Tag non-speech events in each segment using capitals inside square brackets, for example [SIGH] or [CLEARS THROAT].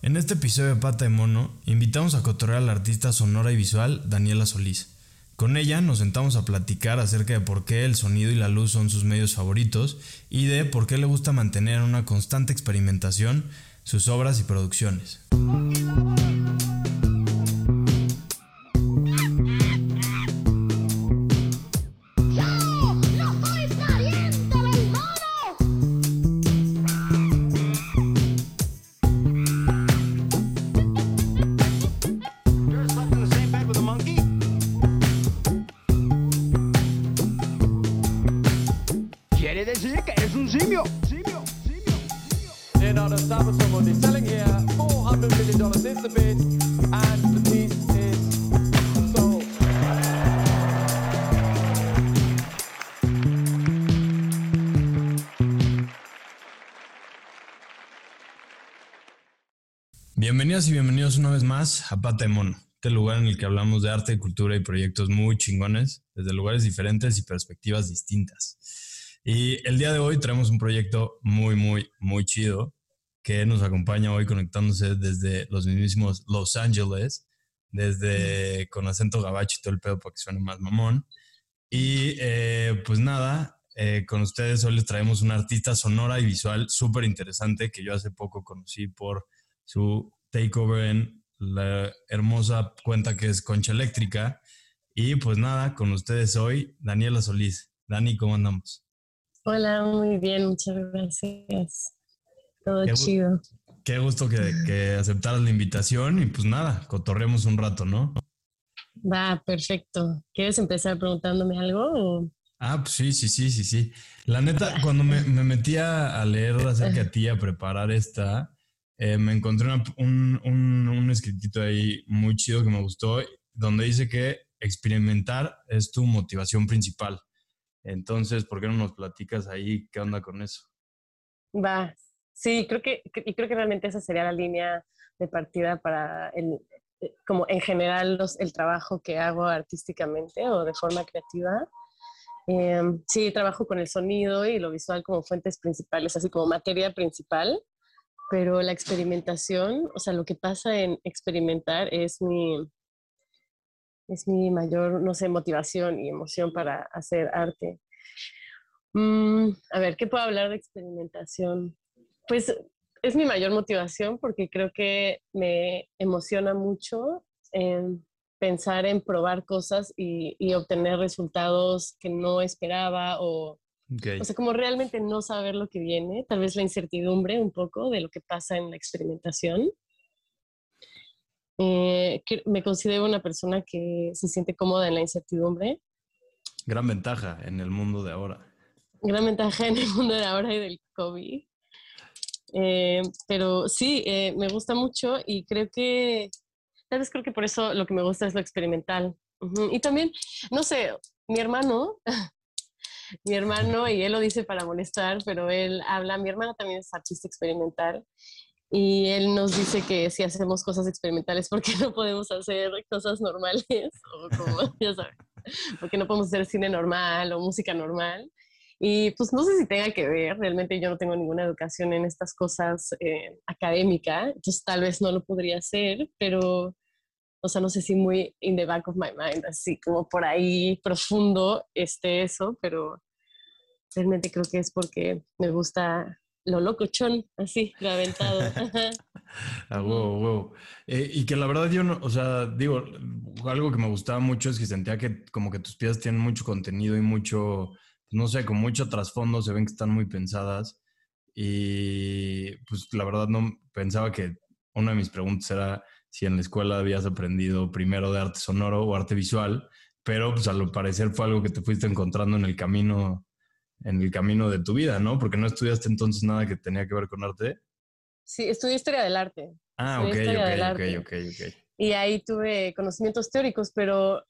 En este episodio de Pata de Mono, invitamos a cotorrear a la artista sonora y visual Daniela Solís. Con ella nos sentamos a platicar acerca de por qué el sonido y la luz son sus medios favoritos y de por qué le gusta mantener en una constante experimentación sus obras y producciones. Vez más a Pata de Mono, este lugar en el que hablamos de arte, cultura y proyectos muy chingones, desde lugares diferentes y perspectivas distintas. Y el día de hoy traemos un proyecto muy, muy, muy chido que nos acompaña hoy conectándose desde los mismísimos Los Ángeles, desde con acento gabacho y todo el pedo para que suene más mamón. Y eh, pues nada, eh, con ustedes hoy les traemos una artista sonora y visual súper interesante que yo hace poco conocí por su takeover en la hermosa cuenta que es Concha Eléctrica. Y pues nada, con ustedes hoy, Daniela Solís. Dani, ¿cómo andamos? Hola, muy bien, muchas gracias. Todo chido. Qué gusto que, que aceptaras la invitación y pues nada, cotorremos un rato, ¿no? Va, perfecto. ¿Quieres empezar preguntándome algo? Ah, pues sí, sí, sí, sí, sí. La neta, [LAUGHS] cuando me, me metí a leer acerca de ti, a preparar esta, eh, me encontré un, un, un, escritito ahí muy chido que me gustó, donde dice que experimentar es tu motivación principal. Entonces, ¿por qué no nos platicas ahí qué onda con eso? Va, sí, creo que, y creo que realmente esa sería la línea de partida para el, eh, como en general los, el trabajo que hago artísticamente o de forma creativa. Em, sí, trabajo con el sonido y lo visual como fuentes principales, así como materia principal pero la experimentación, o sea, lo que pasa en experimentar es mi, es mi mayor, no sé, motivación y emoción para hacer arte. Mm, a ver, ¿qué puedo hablar de experimentación? Pues es mi mayor motivación porque creo que me emociona mucho pensar en probar cosas y obtener resultados que no esperaba o o sea, como realmente no saber lo que viene, tal vez la incertidumbre un poco de lo que pasa en la experimentación. Eh, me considero una persona que se siente cómoda en la incertidumbre. Gran ventaja en el mundo de ahora. Gran ventaja en el mundo de ahora y del COVID. Eh, pero sí, eh, me gusta mucho y creo que, tal vez creo que por eso lo que me gusta es lo experimental. Y también, no sé, mi hermano mi hermano, y él lo dice para molestar, pero él habla, mi hermano también es artista experimental, y él nos dice que si hacemos cosas experimentales, ¿por qué no podemos hacer cosas normales? [LAUGHS] O como, ya sabes, porque no podemos hacer cine normal o música normal. Y pues no sé si tenga que ver, realmente yo no tengo ninguna educación en estas cosas eh, académica, entonces tal vez no lo podría hacer, pero o sea, no sé si muy in the back of my mind, así como por ahí profundo esté eso, pero realmente creo que es porque me gusta lo locochón, así, lo aventado. [LAUGHS] ah, wow, wow. Eh, y que la verdad yo no, o sea, digo, algo que me gustaba mucho es que sentía que como que tus piezas tienen mucho contenido y mucho, no sé, con mucho trasfondo, se ven que están muy pensadas. Y pues la verdad no pensaba que una de mis preguntas era si en la escuela habías aprendido primero de arte sonoro o arte visual, pero pues al parecer fue algo que te fuiste encontrando en el camino, en el camino de tu vida, ¿no? Porque no estudiaste entonces nada que tenía que ver con arte. Sí, estudié historia del arte. Ah, ok, ok, ok, ok, Y ahí tuve conocimientos teóricos, pero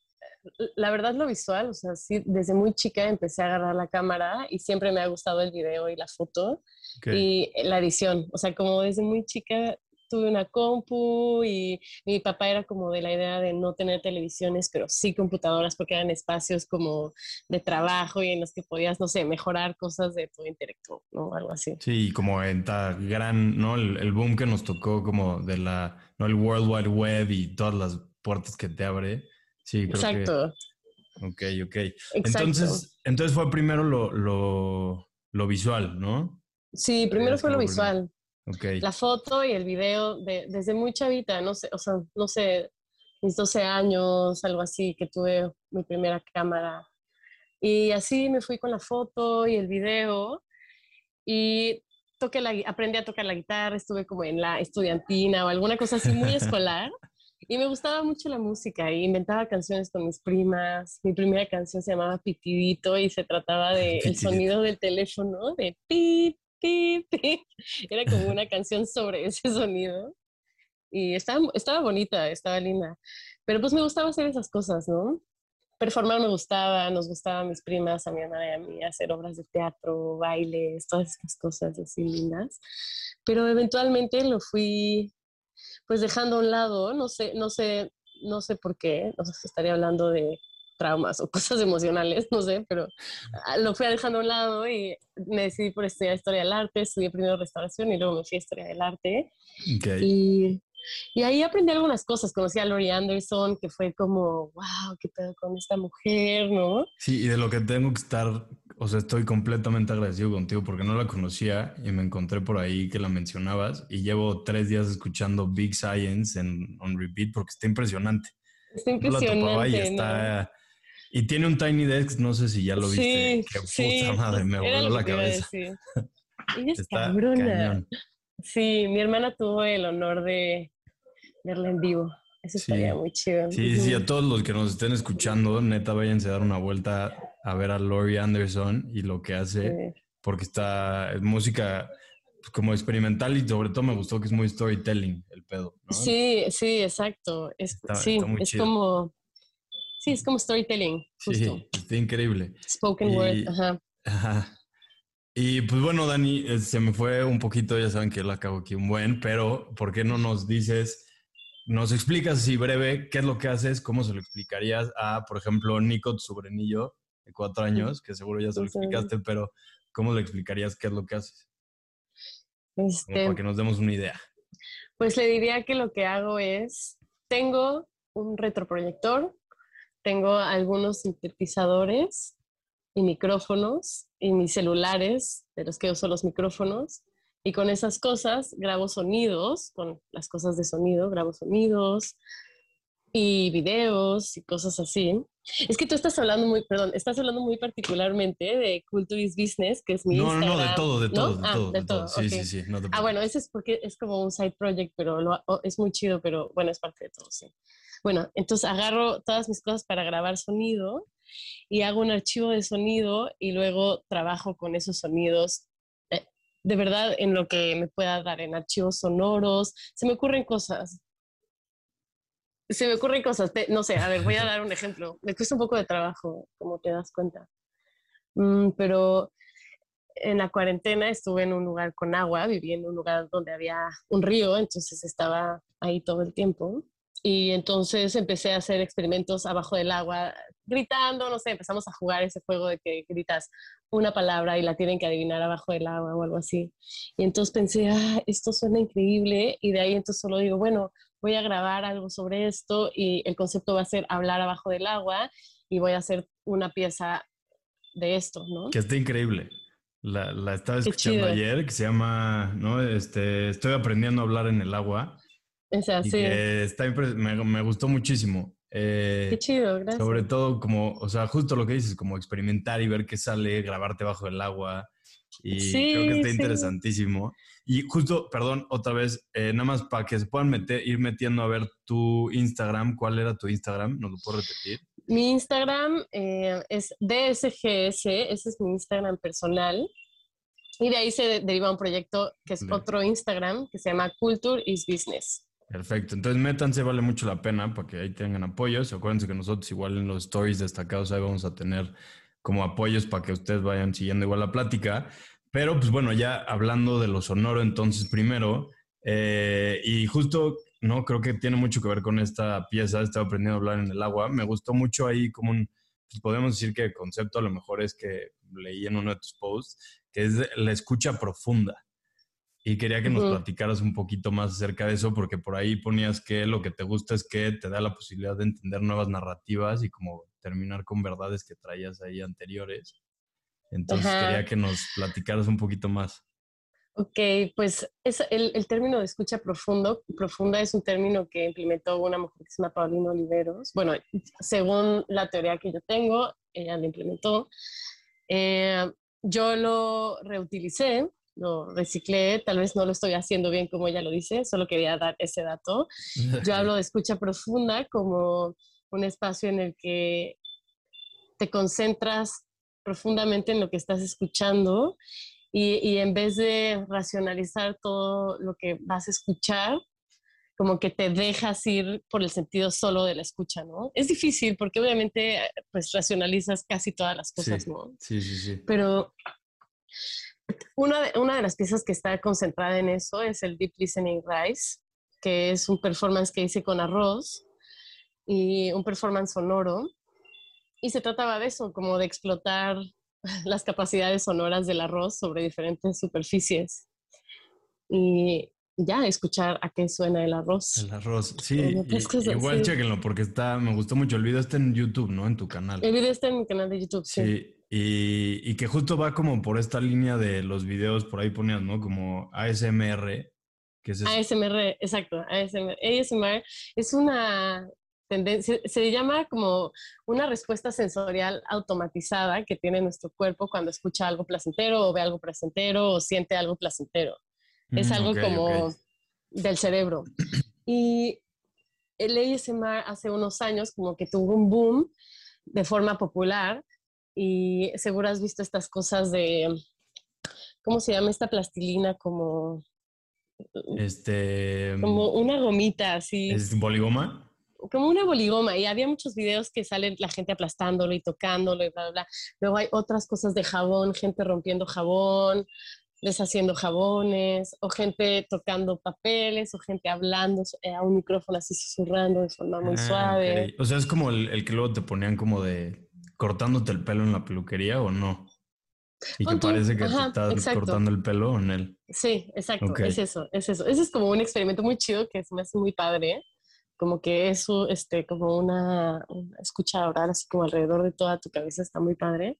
la verdad lo visual, o sea, sí, desde muy chica empecé a agarrar la cámara y siempre me ha gustado el video y la foto y la edición. O sea, como desde muy chica tuve una compu y mi papá era como de la idea de no tener televisiones, pero sí computadoras porque eran espacios como de trabajo y en los que podías, no sé, mejorar cosas de tu intelecto, ¿no? Algo así. Sí, como en tan gran, ¿no? El, boom que nos tocó como de la, ¿no? El World Wide Web y todas las puertas que te abre. Sí, creo Exacto. Ok, ok. Entonces, entonces fue primero lo, lo, lo visual, ¿no? Sí, primero fue lo visual. La foto y el video de, desde muy chavita, no sé, o sea, no sé, mis 12 años, algo así, que tuve mi primera cámara. Y así me fui con la foto y el video y toqué la, aprendí a tocar la guitarra, estuve como en la estudiantina o alguna cosa así muy [LAUGHS] escolar. Y me gustaba mucho la música y inventaba canciones con mis primas. Mi primera canción se llamaba Pitidito y se trataba del el sonido del teléfono, de pip, [LAUGHS] Era como una canción sobre ese sonido. Y estaba, estaba bonita, estaba linda. Pero pues me gustaba hacer esas cosas, ¿no? Performar me gustaba, nos gustaban mis primas, a mi hermana y a mí, hacer obras de teatro, bailes, todas esas cosas así lindas. Pero eventualmente lo fui pues dejando a un lado, no sé, no sé, no sé por qué, no sé si estaría hablando de traumas o cosas [LAUGHS] emocionales, no sé, pero ah, lo fui dejando a un lado y me decidí por estudiar historia del arte, estudié primero restauración y luego me fui a historia del arte. Y, y, ahí aprendí algunas cosas, conocí a Laurie Anderson, que fue como, wow, qué pedo con esta mujer, ¿no? Sí, y de lo que tengo que estar, o sea, estoy completamente agradecido contigo porque no la conocía y me encontré por ahí que la mencionabas y llevo tres días escuchando Big Science en on repeat porque está impresionante. Está impresionante. y está, y tiene un Tiny Desk, no sé si ya lo viste. Sí, Qué puta madre, me voló la cabeza. [LAUGHS] Ella es cabrona. Sí, mi hermana tuvo el honor de verla en vivo. Eso estaría muy chido. Sí, sí, a todos los que nos estén escuchando, neta, váyanse a dar una vuelta a ver a Laurie Anderson y lo que hace, porque está es música pues, como experimental y sobre todo me gustó que es muy storytelling el pedo. Sí, sí, exacto. Es, sí, es como Sí, es como storytelling. Justo. Sí, está increíble. Spoken word, ajá. Ajá. Y pues bueno, Dani, eh, se me fue un poquito, ya saben que la acabo aquí un buen, pero ¿por qué no nos dices, nos explicas así breve qué es lo que haces, cómo se lo explicarías a, por ejemplo, Nico, tu sobrinillo de cuatro años, que seguro ya se lo explicaste, pero ¿cómo le explicarías qué es lo que haces? Este, para que nos demos una idea. Pues le diría que lo que hago es, tengo un retroproyector tengo algunos sintetizadores y micrófonos y mis celulares, de los que uso los micrófonos. Y con esas cosas grabo sonidos, con las cosas de sonido, grabo sonidos y videos y cosas así. Es que tú estás hablando muy, perdón, estás hablando muy particularmente de Culturis Business, que es mi no, Instagram. No, no, de todo, de todo, de, ah, todo, de, todo. Sí, sí, sí. ah, bueno, ese es porque es como un side project, pero es muy chido, pero bueno, es parte de todo, sí. Bueno, entonces agarro todas mis cosas para grabar sonido y hago un archivo de sonido y luego trabajo con esos sonidos eh, de verdad en lo que me pueda dar en archivos sonoros. Se me ocurren cosas. Se me ocurren cosas. no sé, a ver, voy a dar un ejemplo. Me cuesta un poco de trabajo, como te das cuenta. Mm, pero en la cuarentena estuve en un lugar con agua, viví en un lugar donde había un río, entonces estaba ahí todo el tiempo. Y entonces empecé a hacer experimentos abajo del agua, gritando, no sé, empezamos a jugar ese juego de que gritas una palabra y la tienen que adivinar abajo del agua o algo así. Y entonces pensé, ah, esto suena increíble. Y de ahí entonces solo digo, bueno, voy a grabar algo sobre esto y el concepto va a ser hablar abajo del agua y voy a hacer una pieza de esto, ¿no? Que está increíble. La, la estaba escuchando ayer, que se llama, ¿no? Este, estoy aprendiendo a hablar en el agua. O sí. está me, me, gustó muchísimo. Eh, qué chido, gracias. Sobre todo como, o sea, justo lo que dices, como experimentar y ver qué sale, grabarte bajo el agua. Y creo que está interesantísimo. Y justo, perdón, otra vez, eh, nada más para que se puedan meter, ir metiendo a ver tu Instagram. ¿Cuál era tu Instagram? ¿Nos lo puedo repetir? Mi Instagram eh, es DSGS, ese es mi Instagram personal. Y de ahí se deriva un proyecto que es otro Instagram que se llama Culture is Business. Perfecto. Entonces métanse, vale mucho la pena para que ahí tengan apoyos. Acuérdense que nosotros igual en los stories destacados ahí vamos a tener como apoyos para que ustedes vayan siguiendo igual la plática. Pero pues bueno, ya hablando de lo sonoro, entonces primero, Eh, y justo, no, creo que tiene mucho que ver con esta pieza, estaba aprendiendo a hablar en el agua. Me gustó mucho ahí como un, pues podemos decir que el concepto a lo mejor es que leí en uno de tus posts, que es la escucha profunda. Y quería que nos platicaras un poquito más acerca de eso, porque por ahí ponías que lo que te gusta es que te da la posibilidad de entender nuevas narrativas y como terminar con verdades que traías ahí anteriores. Entonces quería que nos platicaras un poquito más. Ok, pues es el, el, término de escucha profundo, profunda es un término que implementó una mujer que se llama Paulina Oliveros. Bueno, según la teoría que yo tengo, ella lo implementó. Eh, yo lo reutilicé, lo reciclé, tal vez no lo estoy haciendo bien como ella lo dice, solo quería dar ese dato. [LAUGHS] Yo hablo de escucha profunda como un espacio en el que te concentras profundamente en lo que estás escuchando y, en vez de racionalizar todo lo que vas a escuchar, como que te dejas ir por el sentido solo de la escucha, ¿no? Es difícil porque obviamente pues racionalizas casi todas las cosas, ¿no? Sí, sí, sí. Pero una de, una de las piezas que está concentrada en eso es el Deep Listening Rise, que es un performance que hice con arroz y un performance sonoro. Y se trataba de eso, como de explotar [LAUGHS] las capacidades sonoras del arroz sobre diferentes superficies. Y ya, escuchar a qué suena el arroz. El arroz, sí. igual chequenlo porque está, me gustó mucho. El video está en YouTube, ¿no? En tu canal. El video está en mi canal de YouTube, sí. Sí, y, y que justo va como por esta línea de los videos, por ahí ponías, ¿no? Como ASMR. Que es ASMR, exacto. ASMR. ASMR es una tendencia, se llama como una respuesta sensorial automatizada que tiene nuestro cuerpo cuando escucha algo placentero o ve algo placentero o siente algo placentero. es mm, algo como del cerebro. Y el ASMR hace unos años como que tuvo un boom de forma popular y seguro has visto estas cosas de, ¿cómo se llama esta plastilina? Como... Este... Como una gomita así. ¿Es boligoma? Como una boligoma y había muchos videos que salen la gente aplastándolo y tocándolo y bla, bla, bla. Luego hay otras cosas de jabón, gente rompiendo jabón, deshaciendo jabones, o gente tocando papeles, o gente hablando eh, a un micrófono así susurrando de forma muy ah, suave. O sea, es como el, que luego te ponían como de cortándote el pelo en la peluquería o no. Y que parece que te estás cortando el pelo en él. Sí, exacto, es eso, es eso. Ese es como un experimento muy chido que se me hace muy padre como que eso, este, como una, escucha oral así como alrededor de toda tu cabeza, está muy padre.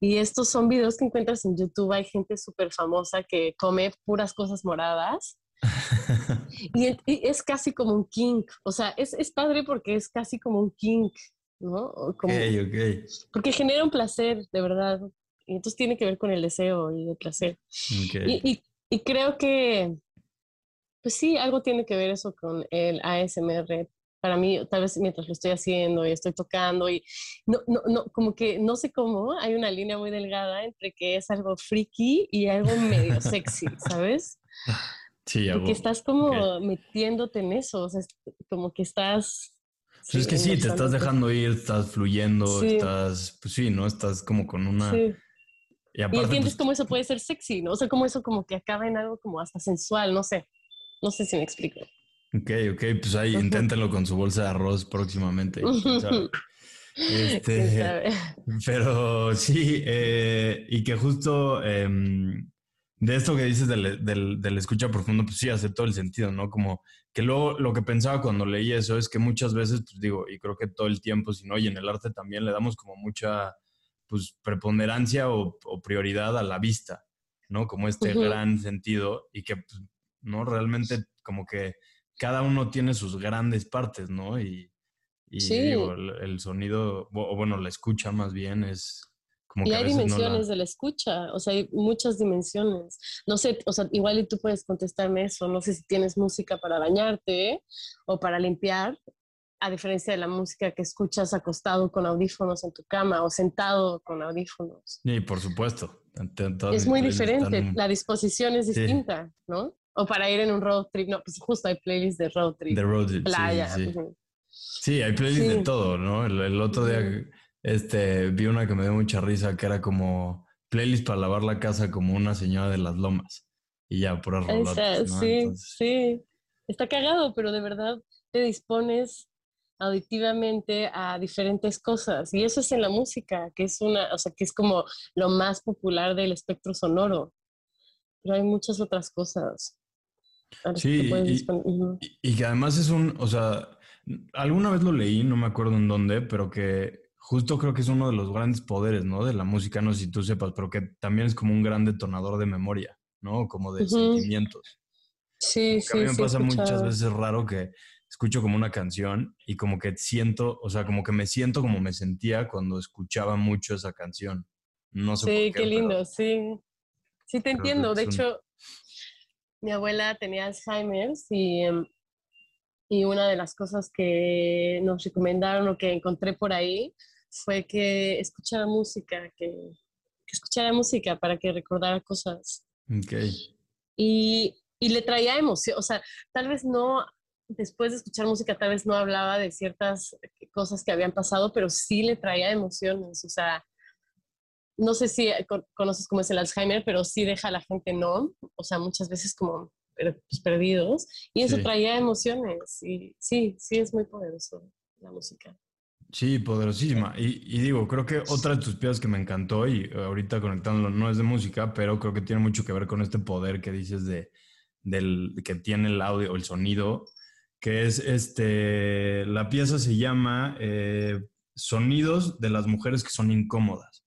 Y estos son videos que encuentras en YouTube, hay gente súper famosa que come puras cosas moradas. [LAUGHS] y, es casi como un kink, o sea, es, es, padre porque es casi como un kink, ¿no? Como, ok, Porque genera un placer, de verdad. Y entonces tiene que ver con el deseo y el placer. Y, y, y creo que pues sí, algo tiene que ver eso con el ASMR. Para mí, tal vez mientras lo estoy haciendo y estoy tocando y no, no, no, como que no sé cómo, hay una línea muy delgada entre que es algo freaky y algo medio sexy, [LAUGHS] ¿sabes? Sí, algo. Porque estás como metiéndote en eso, o sea, como que estás pues es que sí, te estás dejando ir, estás fluyendo, estás, pues sí, ¿no? Estás como con una... Sí. Y, entiendes pues cómo eso puede ser sexy, ¿no? O sea, cómo eso como que acaba en algo como hasta sensual, no sé. No sé si me explico. Ok, ok, pues ahí inténtenlo con su bolsa de arroz próximamente. [LAUGHS] este, pero sí, eh, y que justo em, de esto que dices del, del, escucha profundo, pues sí, hace todo el sentido, ¿no? Como que luego lo que pensaba cuando leí eso es que muchas veces, pues digo, y creo que todo el tiempo, si no, y en el arte también le damos como mucha, pues, preponderancia o, prioridad a la vista, ¿no? Como este gran sentido y que pues, ¿no? Realmente como que cada uno tiene sus grandes partes, ¿no? Y, digo, el, sonido, o bueno, la escucha más bien es como y que... hay dimensiones de la escucha, o sea, hay muchas dimensiones. No sé, o sea, igual y tú puedes contestarme eso, no sé si tienes música para bañarte o para limpiar, a diferencia de la música que escuchas acostado con audífonos en tu cama o sentado con audífonos. Sí, por supuesto. Es muy diferente, la disposición es distinta, ¿no? O para ir en un road trip, no, pues justo hay playlists de road trip. De road trip. Playa. Sí, sí. hay playlists de todo, ¿no? El, otro día este, vi una que me dio mucha risa que era como playlist para lavar la casa como una señora de las lomas. y ya, puras rolotas, Sí, sí. Está cagado, pero de verdad te dispones auditivamente a diferentes cosas y eso es en la música, que es una, o sea, que es como lo más popular del espectro sonoro. Pero hay muchas otras cosas. Sí, y, y, que además es un, o sea, alguna vez lo leí, no me acuerdo en dónde, pero que justo creo que es uno de los grandes poderes, ¿no? De la música, no sé si tú sepas, pero que también es como un gran detonador de memoria, ¿no? Como de sentimientos. Sí, sí. A mí me pasa muchas veces raro que escucho como una canción y como que siento, o sea, como que me siento como me sentía cuando escuchaba mucho esa canción. No sé sí, qué, lindo, sí. Sí, te entiendo. De hecho, mi abuela tenía Alzheimer y em, y una de las cosas que nos recomendaron o que encontré por ahí fue que escuchara música, que, que escuchara música para que recordara cosas. Okay. Y, y le traía emoción, o sea, tal vez no, después de escuchar música, tal vez no hablaba de ciertas cosas que habían pasado, pero sí le traía emociones, o sea, no sé si conoces cómo es el Alzheimer, pero sí deja a la gente no, o sea, muchas veces como pues, perdidos, y eso traía emociones, y sí, sí es muy poderoso la música. Sí, poderosísima. Y, digo, creo que otra de tus piezas que me encantó, y ahorita conectándolo, no es de música, pero creo que tiene mucho que ver con este poder que dices de, del, que tiene el audio o el sonido, que es este, la pieza se llama eh, Sonidos de las mujeres que son incómodas.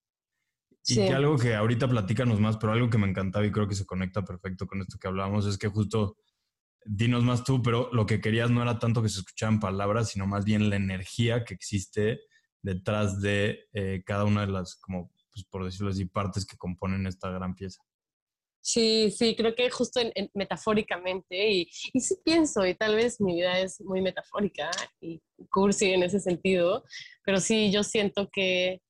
Y que algo que ahorita platícanos más, pero algo que me encantaba y creo que se conecta perfecto con esto que hablábamos es que justo, dinos más tú, pero lo que querías no era tanto que se escucharan palabras, sino más bien la energía que existe detrás de eh, cada una de las, como pues, por decirlo así, partes que componen esta gran pieza. Sí, sí, creo que justo metafóricamente, y, y sí pienso, y tal vez mi vida es muy metafórica y cursi en ese sentido, pero sí, yo siento que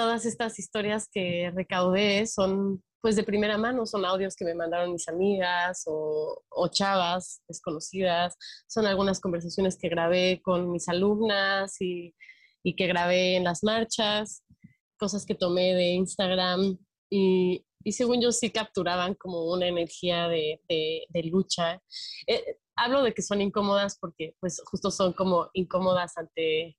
todas estas historias que recaudé son pues de primera mano, son audios que me mandaron mis amigas o, chavas desconocidas, son algunas conversaciones que grabé con mis alumnas y, que grabé en las marchas, cosas que tomé de Instagram y, según yo sí capturaban como una energía de, lucha. Eh, hablo de que son incómodas porque pues justo son como incómodas ante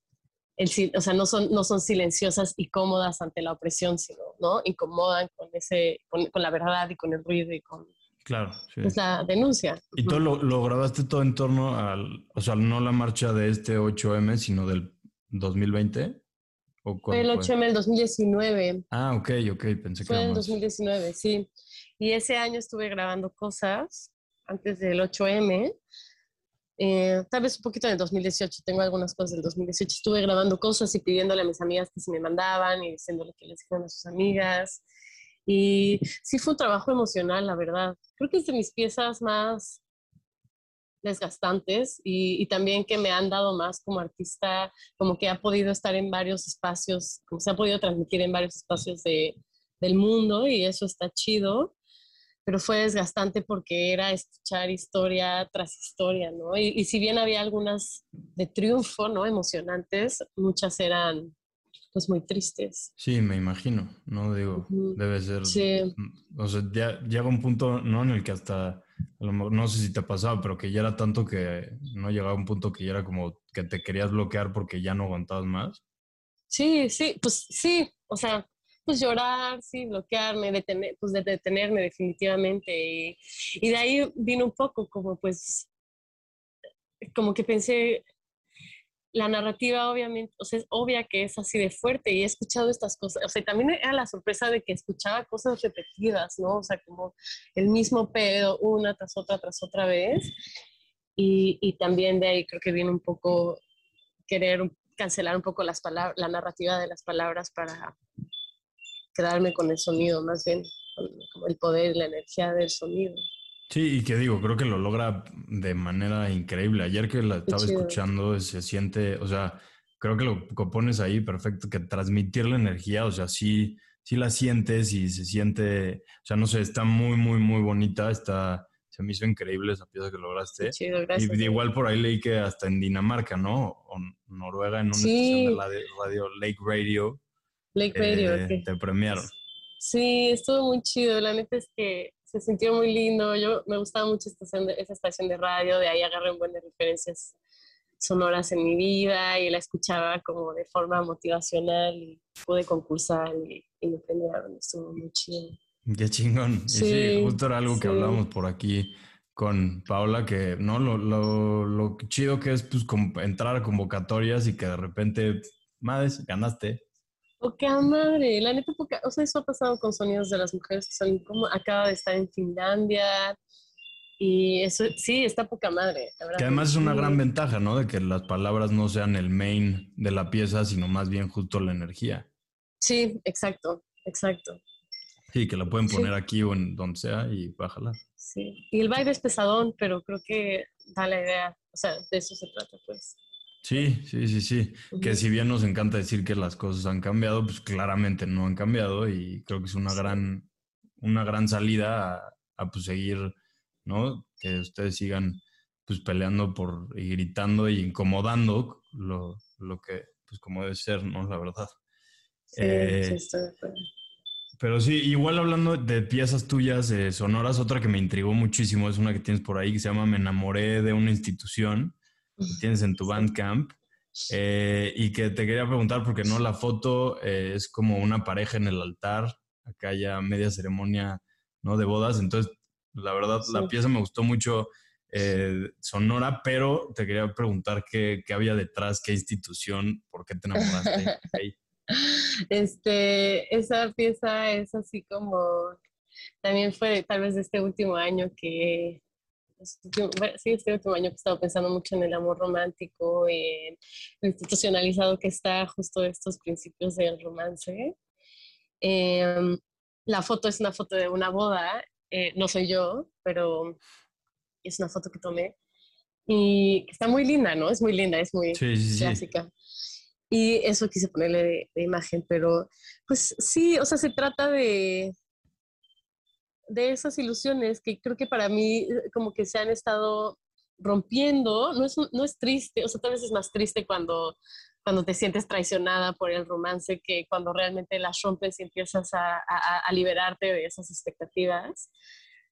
o sea, no son, no son silenciosas y cómodas ante la opresión, sino, ¿no? Incomodan con, ese, con, la verdad y con el ruido y con claro, pues, la denuncia. ¿Y tú lo, grabaste todo en torno al, o sea, no la marcha de este 8M, sino del 2020? ¿O fue el 8M del 2019. Ah, ok, ok, pensé que Fue el 2019, sí. Y ese año estuve grabando cosas antes del 8M eh, tal vez un poquito en el 2018, tengo algunas cosas del 2018. Estuve grabando cosas y pidiéndole a mis amigas que se me mandaban y diciéndole que les dijeran a sus amigas. Y sí fue un trabajo emocional, la verdad. Creo que es de mis piezas más desgastantes y, y, también que me han dado más como artista, como que ha podido estar en varios espacios, como se ha podido transmitir en varios espacios de, del mundo y eso está chido pero fue desgastante porque era escuchar historia tras historia, ¿no? Y, si bien había algunas de triunfo, ¿no? Emocionantes, muchas eran pues muy tristes. Sí, me imagino, ¿no? Digo, debe ser... Sí. O sea, ya llega un punto, ¿no? En el que hasta, no sé si te ha pasado, pero que ya era tanto que, ¿no? Llegaba un punto que ya era como que te querías bloquear porque ya no aguantabas más. Sí, sí, pues sí, o sea, pues llorar, sí, bloquearme, detener, pues de detenerme definitivamente. Y, y, de ahí vino un poco como pues, como que pensé, la narrativa obviamente, o sea, es obvia que es así de fuerte y he escuchado estas cosas, o sea, también era la sorpresa de que escuchaba cosas repetidas, ¿no? O sea, como el mismo pedo una tras otra, tras otra vez. Y, y también de ahí creo que viene un poco querer cancelar un poco las palabras, la narrativa de las palabras para, quedarme con el sonido, más bien, con, el poder, la energía del sonido. Sí, y que digo, creo que lo logra de manera increíble. Ayer que la estaba escuchando, se siente, o sea, creo que lo pones ahí perfecto, que transmitir la energía, o sea, sí, sí la sientes y se siente, o sea, no sé, está muy, muy, muy bonita, está, se me hizo increíble esa pieza que lograste. Chido, gracias. Y igual por ahí leí que hasta en Dinamarca, ¿no? O Noruega, en una estación de la radio Lake Radio, Lake Radio. Eh, te premiaron. Sí, estuvo muy chido. La neta es que se sintió muy lindo. Yo me gustaba mucho esta estación de, esa estación de radio, de ahí agarré un buen de referencias sonoras en mi vida y la escuchaba como de forma motivacional y pude concursar y, me premiaron, estuvo muy chido. Qué chingón. Sí, y sí justo era algo que hablábamos por aquí con Paula, que no lo, lo, lo chido que es pues, entrar a convocatorias y que de repente, madres, ganaste. Poca madre, la neta, poca, o sea, eso ha pasado con sonidos de las mujeres que son como, acaba de estar en Finlandia, y eso sí, está poca madre. que además es una gran ventaja, ¿no? De que las palabras no sean el main de la pieza, sino más bien justo la energía. Sí, exacto, exacto. Sí, que la pueden poner aquí o en donde sea y bájala. Sí, y el baile es pesadón, pero creo que da la idea, o sea, de eso se trata, pues. Sí, sí, sí, sí. Que si bien nos encanta decir que las cosas han cambiado, pues claramente no han cambiado y creo que es una gran, una gran salida a, a pues, seguir ¿no? Que ustedes sigan pues peleando por y gritando y incomodando lo, que, pues como debe ser, ¿no? La verdad. Sí, eh, Pero sí, igual hablando de piezas tuyas eh, sonoras, otra que me intrigó muchísimo es una que tienes por ahí que se llama Me enamoré de una institución que tienes en tu Bandcamp. Eh, y que te quería preguntar, porque no, la foto es como una pareja en el altar, acá ya media ceremonia, ¿no? De bodas, entonces la verdad, la pieza me gustó mucho eh, sonora, pero te quería preguntar qué, qué, había detrás, qué institución, por qué te enamoraste. [LAUGHS] Este, esa pieza es así como, también fue tal vez de este último año que, sí, este último año que he estado pensando mucho en el amor romántico, en lo institucionalizado que está justo estos principios del romance. Em, la foto es una foto de una boda eh, no soy yo, pero es una foto que tomé y está muy linda, ¿no? Es muy linda, es muy clásica. Y eso quise ponerle de, imagen, pero pues sí, o sea, se trata de, de esas ilusiones que creo que para mí eh, como que se han estado rompiendo, no es, no es triste, o sea, tal vez es más triste cuando, cuando te sientes traicionada por el romance que cuando realmente las rompes y empiezas a, a, liberarte de esas expectativas.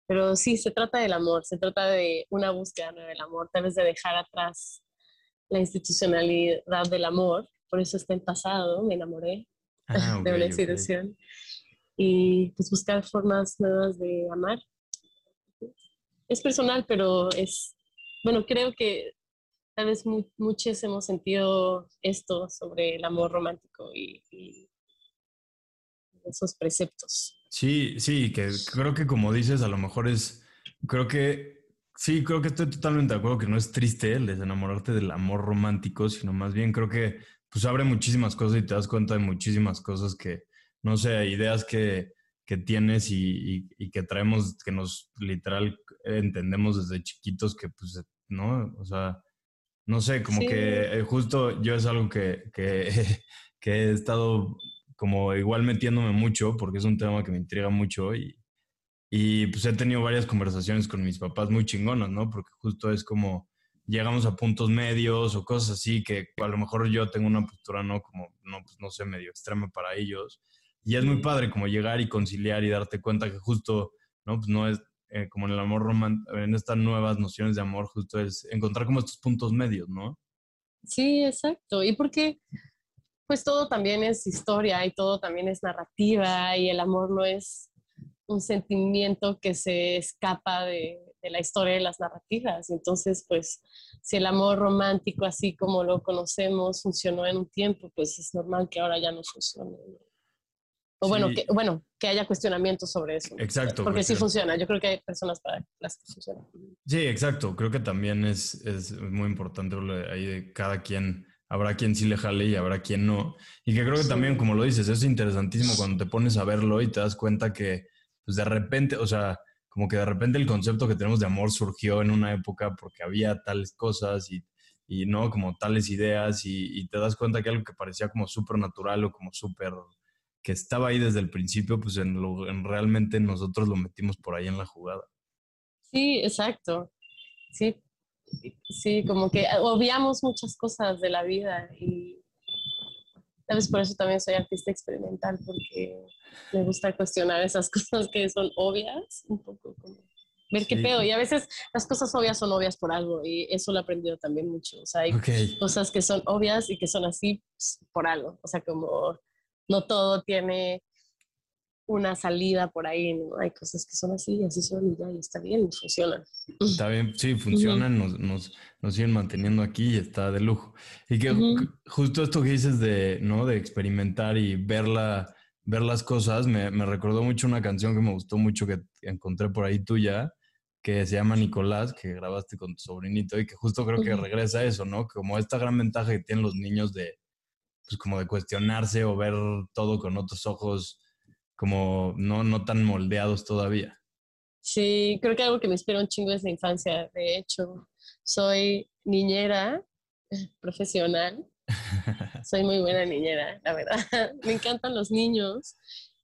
Pero sí, se trata del amor, se trata de una búsqueda del amor, tal vez de dejar atrás la institucionalidad del amor, por eso está en pasado, me enamoré ah, [LAUGHS] de una institución, y pues buscar formas nuevas de amar. Es personal, pero es, bueno, creo que tal vez muchos hemos sentido esto sobre el amor romántico y, esos preceptos. Sí, sí, que creo que como dices, a lo mejor es, creo que, sí, creo que estoy totalmente de acuerdo que no es triste el desenamorarte del amor romántico, sino más bien creo que pues abre muchísimas cosas y te das cuenta de muchísimas cosas que, no sé, ideas que, que tienes y, y, que traemos, que nos literal entendemos desde chiquitos que pues, ¿no? O sea, no sé, como que eh, justo yo es algo que, [LAUGHS] que, he estado como igual metiéndome mucho porque es un tema que me intriga mucho y, y pues he tenido varias conversaciones con mis papás muy chingonas, ¿no? Porque justo es como llegamos a puntos medios o cosas así que a lo mejor yo tengo una postura, ¿no? Como, no, pues no sé, medio extrema para ellos. Y es muy padre como llegar y conciliar y darte cuenta que justo, ¿no? Pues no es, eh, como en el amor romántico, en estas nuevas nociones de amor, justo es encontrar como estos puntos medios, ¿no? Sí, exacto. Y porque, pues todo también es historia y todo también es narrativa y el amor no es un sentimiento que se escapa de, de la historia de las narrativas. Entonces, pues, si el amor romántico, así como lo conocemos, funcionó en un tiempo, pues es normal que ahora ya no funcione. O bueno, que, bueno, que haya cuestionamientos sobre eso. Exacto. Porque sí funciona. Yo creo que hay personas para las que funciona. Sí, exacto. Creo que también es, es muy importante ahí de cada quien. Habrá quien sí le jale y habrá quien no. Y que creo que también, como lo dices, es interesantísimo cuando te pones a verlo y te das cuenta que, pues de repente, o sea, como que de repente el concepto que tenemos de amor surgió en una época porque había tales cosas y, y no como tales ideas y, y te das cuenta que algo que parecía como súper natural o como súper que estaba ahí desde el principio, pues en, lo, en realmente nosotros lo metimos por ahí en la jugada. Sí, exacto. Sí, sí, como que obviamos muchas cosas de la vida y Tal vez por eso también soy artista experimental, porque me gusta cuestionar esas [LAUGHS] cosas que son obvias, un poco como ver qué pedo. Y a veces las cosas obvias son obvias por algo y eso lo he aprendido también mucho. O sea, hay cosas que son obvias y que son así pues, por algo. O sea, como no todo tiene una salida por ahí, ¿no? Hay cosas que son así así son y ya, y está bien, funcionan. Está bien, sí, funcionan, nos, nos, nos, siguen manteniendo aquí y está de lujo. Y que justo esto que dices de, ¿no? De experimentar y verla, ver las cosas, me, me, recordó mucho una canción que me gustó mucho que encontré por ahí tuya, que se llama Nicolás, que grabaste con tu sobrinito y que justo creo que regresa a eso, ¿no? Como esta gran ventaja que tienen los niños de, pues como de cuestionarse o ver todo con otros ojos como no, no tan moldeados todavía. Sí, creo que algo que me inspira un chingo es la infancia. De hecho, soy niñera [LAUGHS] profesional. [LAUGHS] soy muy buena niñera, la verdad. [LAUGHS] me encantan los niños.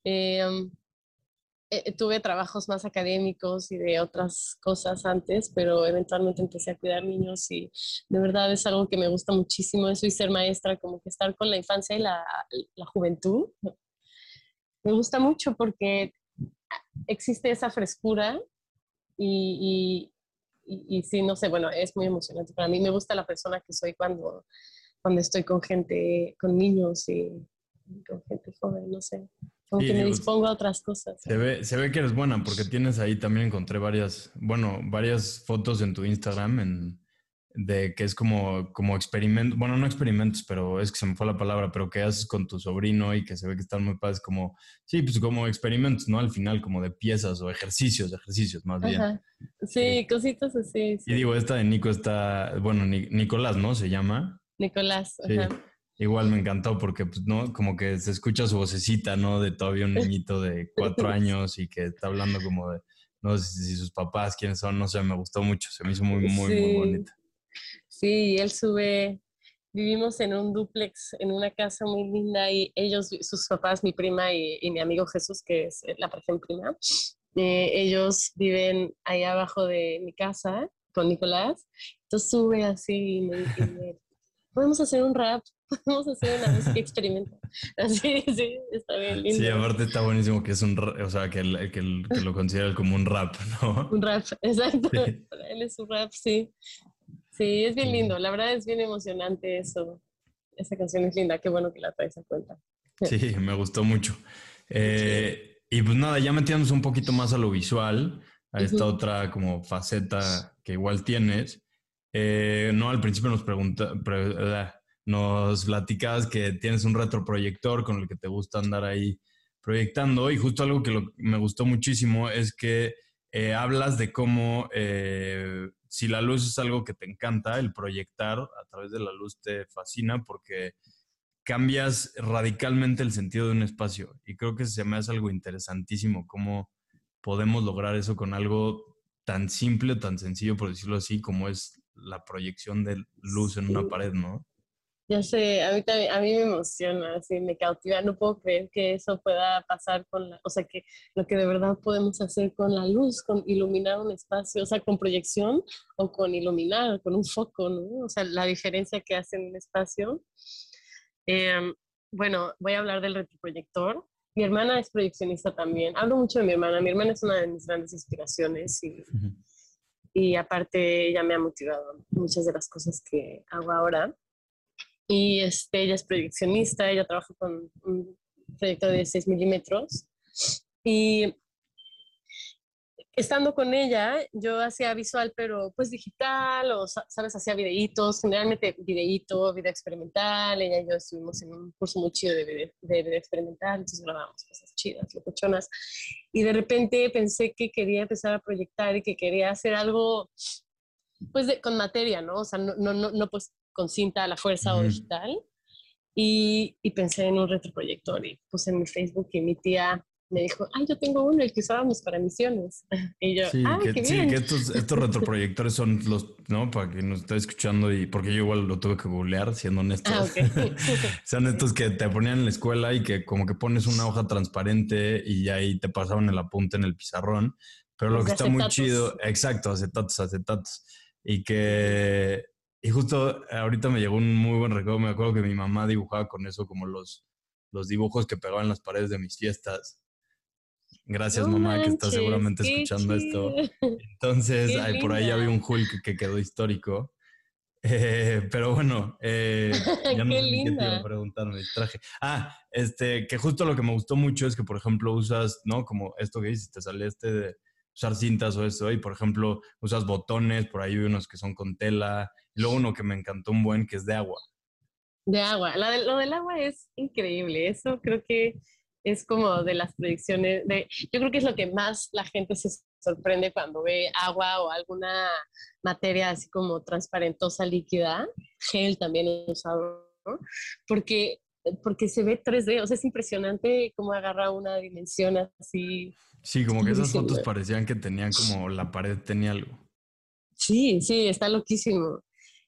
Em, eh, tuve trabajos más académicos y de otras cosas antes, pero eventualmente empecé a cuidar niños y de verdad es algo que me gusta muchísimo, eso y ser maestra, como que estar con la infancia y la, la juventud me gusta mucho porque existe esa frescura y, y, sí, no sé, bueno, es muy emocionante. Para mí me gusta la persona que soy cuando, cuando estoy con gente, con niños y con gente joven, no sé. Como que me dispongo a otras cosas. Se ve, se ve que eres buena porque tienes ahí también encontré varias, bueno, varias fotos en tu Instagram en, de que es como, como experimento, bueno, no experimentos, pero es que se me fue la palabra, pero que haces con tu sobrino y que se ve que están muy padres, como, sí, pues como experimentos, ¿no? Al final, como de piezas o ejercicios, ejercicios más bien. Sí, cositas así. Y digo, esta de Nico está, bueno, Nicolás, ¿no? Se llama. Nicolás, Igual me encantó porque, pues, ¿no? Como que se escucha su vocecita, ¿no? De todavía un [LAUGHS] niñito de cuatro años y que está hablando como de, no sé si sus papás, quiénes son, no sé, me gustó mucho, se me hizo muy, muy, muy bonita. Sí, él sube, vivimos en un duplex, en una casa muy linda y ellos, sus papás, mi prima y, mi amigo Jesús, que es la en prima, eh, ellos viven ahí abajo de mi casa con Nicolás. Entonces sube así y me dice, [LAUGHS] podemos hacer un rap, [LAUGHS] podemos hacer una música experimental. [LAUGHS] Así, sí, está bien lindo. Sí, aparte está buenísimo que es un, o sea, que, que, lo considera como un rap, [LAUGHS] ¿no? Un rap, exacto. Para él es un rap, sí. Sí, es bien lindo. La verdad es bien emocionante eso. Esa canción es linda. Qué bueno que la traes a cuenta. Sí, me gustó mucho. Eh, y pues nada, ya metiéndonos un poquito más a lo visual, a esta otra como faceta que igual tienes. Eh, no, al principio nos pregunta, nos platicabas que tienes un retroproyector con el que te gusta andar ahí proyectando y justo algo que me gustó muchísimo es que hablas de cómo si la luz es algo que te encanta, el proyectar a través de la luz te fascina porque cambias radicalmente el sentido de un espacio. Y creo que se me hace algo interesantísimo, cómo podemos lograr eso con algo tan simple, tan sencillo, por decirlo así, como es la proyección de luz en una pared, ¿no? Ya sé, a mí, también, a mí me emociona, así me cautiva, no puedo creer que eso pueda pasar con la, o sea, que lo que de verdad podemos hacer con la luz, con iluminar un espacio, o sea, con proyección o con iluminar, con un foco, ¿no? O sea, la diferencia que hace en un espacio. Em, bueno, voy a hablar del retroproyector. Mi hermana es proyeccionista también. Hablo mucho de mi hermana. Mi hermana es una de mis grandes inspiraciones y, y aparte ella me ha motivado muchas de las cosas que hago ahora. Y este, ella es proyeccionista, ella trabaja con un proyecto de 6 milímetros. Y estando con ella, yo hacía visual, pero pues digital, o sabes, hacía videitos, generalmente videíto, video experimental. Ella y yo estuvimos en un curso muy chido de video, de experimental, entonces grabábamos cosas chidas, locochonas. Y de repente pensé que quería empezar a proyectar y que quería hacer algo, pues con materia, ¿no? O sea, no, no, no, no pues con cinta a la fuerza o digital. Y, y, pensé en un retroproyector y puse en mi Facebook y mi tía me dijo, ay, yo tengo uno, el que usábamos para misiones. [LAUGHS] Y yo, sí, ah, que, qué bien. que estos, [LAUGHS] estos retroproyectores son los, ¿no? Para que nos esté escuchando y porque yo igual lo tuve que googlear, siendo honesto. Ah, [LAUGHS] son estos que te ponían en la escuela y que como que pones una hoja transparente y ahí te pasaban el apunte en el pizarrón. Pero lo que está muy chido, exacto, acetatos, acetatos. Y que Y justo ahorita me llegó un muy buen recuerdo. Me acuerdo que mi mamá dibujaba con eso como los, los dibujos que pegaban en las paredes de mis fiestas. Gracias, mamá, que está seguramente escuchando esto. [LAUGHS] Entonces, por ahí había un Hulk que quedó histórico. [LAUGHS] Eh, pero bueno, eh, ya [LAUGHS] no qué te iba a preguntar, me distraje. Ah, este, que justo lo que me gustó mucho es que, por ejemplo, usas, ¿no? Como esto que dices, te sale este de usar cintas o eso, y por ejemplo, usas botones, por ahí hay unos que son con tela, y luego uno que me encantó un buen que es de agua. De agua, lo del agua es increíble, eso creo que es como de las predicciones, de, yo creo que es lo que más la gente se sorprende cuando ve agua o alguna materia así como transparentosa, líquida, gel también usado, ¿no? porque, porque se ve 3D, o sea, es impresionante cómo agarra una dimensión así. Sí, como que esas fotos parecían que tenían como la pared tenía algo. Sí, sí, está loquísimo.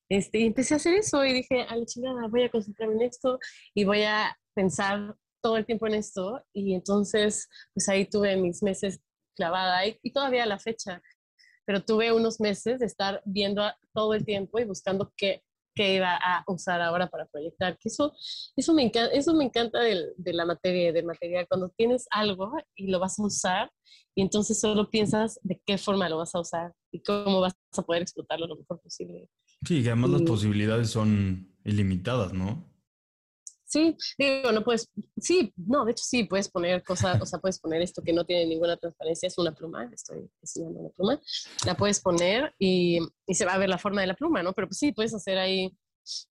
Este, empecé a hacer eso y dije, a la chingada, voy a concentrarme en esto y voy a pensar todo el tiempo en esto y entonces pues ahí tuve mis meses clavada y, todavía a la fecha, pero tuve unos meses de estar viendo todo el tiempo y buscando qué, qué iba a usar ahora para proyectar. Que eso, eso me encanta, eso me encanta de, de la materia, del material, cuando tienes algo y lo vas a usar y entonces solo piensas de qué forma lo vas a usar y cómo vas a poder explotarlo lo mejor posible. Sí, que además las posibilidades son ilimitadas, ¿no? Sí, digo, no puedes, sí, no, de hecho sí, puedes poner cosas, o sea, puedes poner esto que no tiene ninguna transparencia, es una pluma, estoy enseñando una pluma, la puedes poner y, y, se va a ver la forma de la pluma, ¿no? Pero pues sí, puedes hacer ahí,